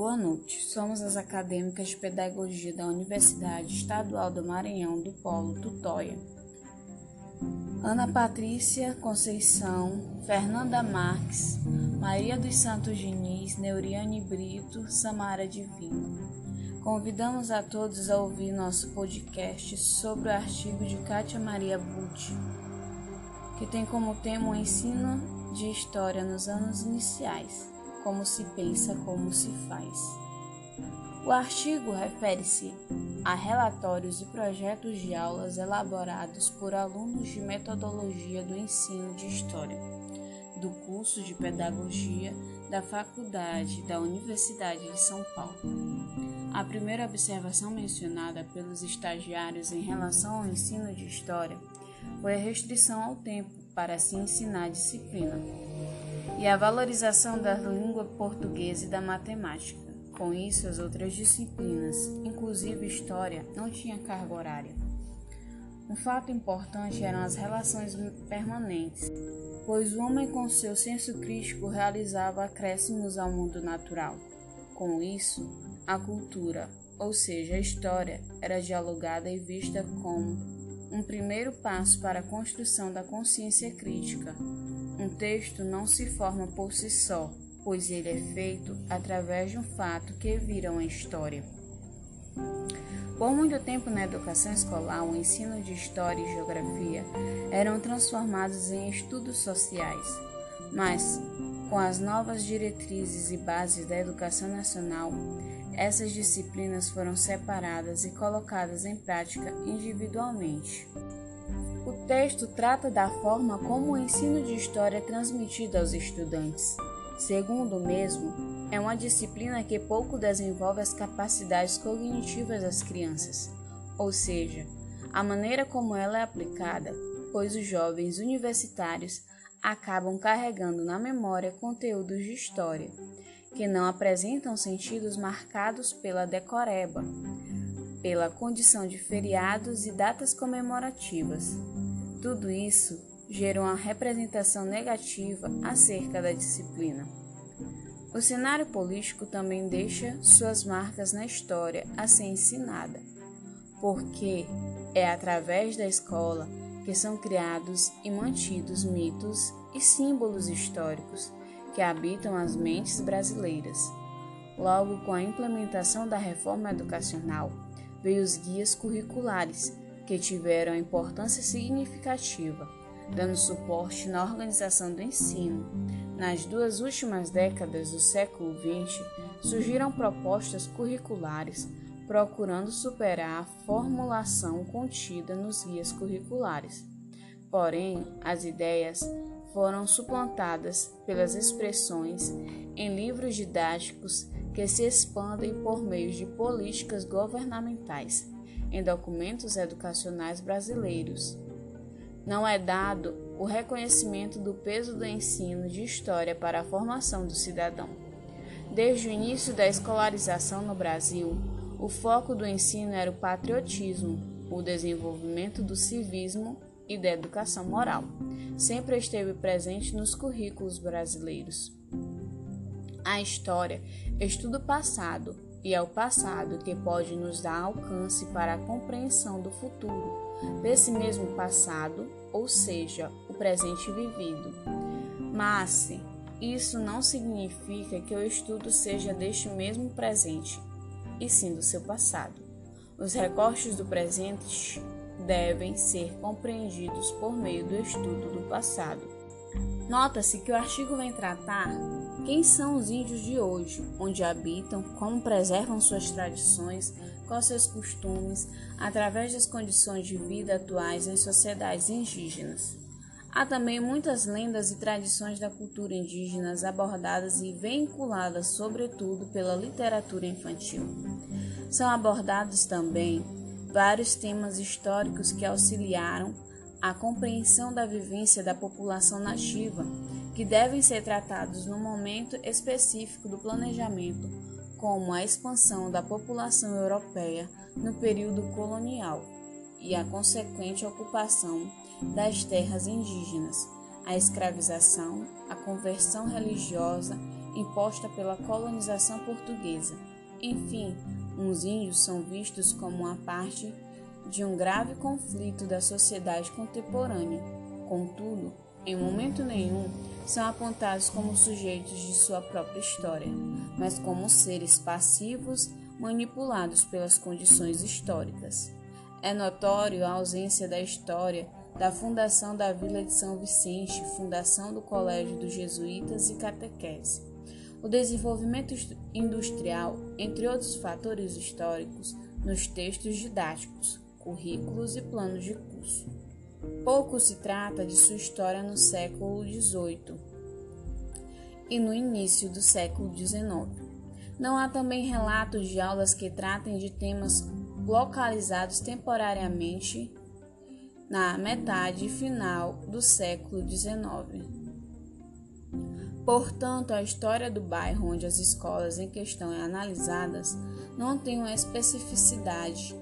Boa noite. Somos as acadêmicas de pedagogia da Universidade Estadual do Maranhão do Polo Tutóia. Ana Patrícia Conceição, Fernanda Marques, Maria dos Santos Diniz, Neuriane Brito, Samara Divino. Convidamos a todos a ouvir nosso podcast sobre o artigo de Kátia Maria Butti, que tem como tema o ensino de história nos anos iniciais como se pensa, como se faz. O artigo refere-se a relatórios e projetos de aulas elaborados por alunos de metodologia do ensino de História, do curso de Pedagogia da Faculdade da Universidade de São Paulo. A primeira observação mencionada pelos estagiários em relação ao ensino de História foi a restrição ao tempo para se ensinar a disciplina e a valorização da língua portuguesa e da matemática. Com isso, as outras disciplinas, inclusive história, não tinham carga horária. Um fato importante eram as relações permanentes, pois o homem com seu senso crítico realizava acréscimos ao mundo natural. Com isso, a cultura, ou seja, a história, era dialogada e vista como um primeiro passo para a construção da consciência crítica, um texto não se forma por si só, pois ele é feito através de um fato que vira uma história. Por muito tempo na educação escolar, o ensino de história e geografia eram transformados em estudos sociais, mas com as novas diretrizes e bases da educação nacional, essas disciplinas foram separadas e colocadas em prática individualmente. O texto trata da forma como o ensino de história é transmitido aos estudantes. Segundo o mesmo, é uma disciplina que pouco desenvolve as capacidades cognitivas das crianças, ou seja, a maneira como ela é aplicada, pois os jovens universitários acabam carregando na memória conteúdos de história, que não apresentam sentidos marcados pela decoreba, pela condição de feriados e datas comemorativas. Tudo isso gera uma representação negativa acerca da disciplina. O cenário político também deixa suas marcas na história a ser ensinada, porque é através da escola que são criados e mantidos mitos e símbolos históricos que habitam as mentes brasileiras. Logo, com a implementação da reforma educacional, veio os guias curriculares, que tiveram importância significativa, dando suporte na organização do ensino. Nas duas últimas décadas do século XX, surgiram propostas curriculares procurando superar a formulação contida nos guias curriculares. Porém, as ideias foram suplantadas pelas expressões em livros didáticos que se expandem por meio de políticas governamentais em documentos educacionais brasileiros. Não é dado o reconhecimento do peso do ensino de história para a formação do cidadão. Desde o início da escolarização no Brasil, o foco do ensino era o patriotismo, o desenvolvimento do civismo e da educação moral. Sempre esteve presente nos currículos brasileiros. A história estuda o passado e é o passado que pode nos dar alcance para a compreensão do futuro desse mesmo passado, ou seja, o presente vivido. Mas isso não significa que o estudo seja deste mesmo presente, e sim do seu passado. Os recortes do presente devem ser compreendidos por meio do estudo do passado. Nota-se que o artigo vem tratar quem são os índios de hoje, onde habitam, como preservam suas tradições, quais seus costumes, através das condições de vida atuais em sociedades indígenas. Há também muitas lendas e tradições da cultura indígena abordadas e vinculadas, sobretudo, pela literatura infantil. São abordados também vários temas históricos que auxiliaram a compreensão da vivência da população nativa que devem ser tratados no momento específico do planejamento, como a expansão da população europeia no período colonial e a consequente ocupação das terras indígenas, a escravização, a conversão religiosa imposta pela colonização portuguesa. Enfim, os índios são vistos como uma parte de um grave conflito da sociedade contemporânea. Contudo, em momento nenhum são apontados como sujeitos de sua própria história, mas como seres passivos manipulados pelas condições históricas. É notório a ausência da história da fundação da Vila de São Vicente, fundação do Colégio dos Jesuítas e catequese. O desenvolvimento industrial, entre outros fatores históricos, nos textos didáticos, currículos e planos de curso. Pouco se trata de sua história no século XVIII e no início do século XIX. Não há também relatos de aulas que tratem de temas localizados temporariamente na metade final do século XIX. Portanto, a história do bairro onde as escolas em questão é analisadas não tem uma especificidade.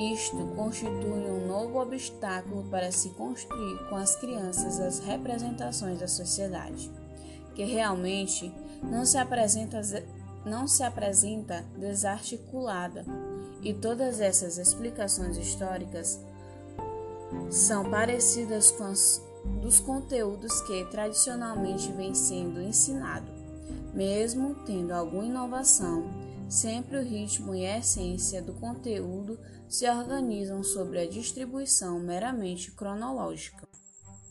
Isto constitui um novo obstáculo para se construir com as crianças as representações da sociedade, que realmente não se apresenta, não se apresenta desarticulada, e todas essas explicações históricas são parecidas com as dos conteúdos que tradicionalmente vêm sendo ensinados. Mesmo tendo alguma inovação, sempre o ritmo e a essência do conteúdo se organizam sobre a distribuição meramente cronológica.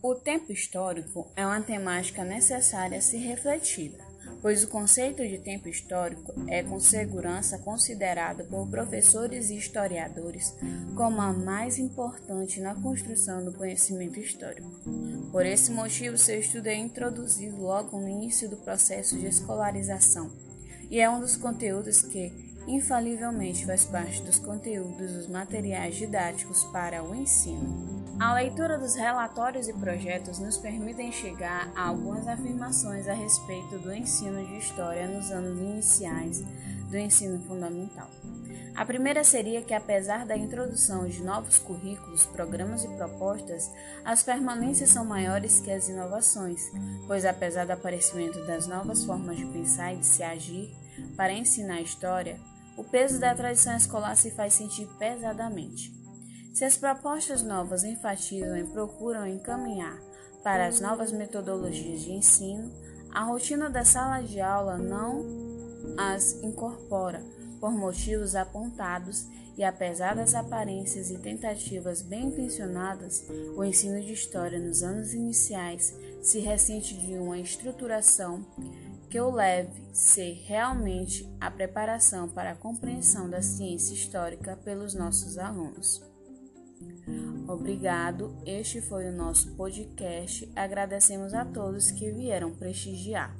O tempo histórico é uma temática necessária a ser refletida pois o conceito de tempo histórico é com segurança considerado por professores e historiadores como a mais importante na construção do conhecimento histórico. Por esse motivo, seu estudo é introduzido logo no início do processo de escolarização e é um dos conteúdos que infalivelmente faz parte dos conteúdos dos materiais didáticos para o ensino. A leitura dos relatórios e projetos nos permitem chegar a algumas afirmações a respeito do ensino de história nos anos iniciais do ensino fundamental. A primeira seria que, apesar da introdução de novos currículos, programas e propostas, as permanências são maiores que as inovações, pois, apesar do aparecimento das novas formas de pensar e de se agir para ensinar história, o peso da tradição escolar se faz sentir pesadamente. Se as propostas novas enfatizam e procuram encaminhar para as novas metodologias de ensino, a rotina da sala de aula não as incorpora por motivos apontados e apesar das aparências e tentativas bem intencionadas, o ensino de história nos anos iniciais se ressente de uma estruturação que o leve ser realmente a preparação para a compreensão da ciência histórica pelos nossos alunos. Obrigado, este foi o nosso podcast. Agradecemos a todos que vieram prestigiar.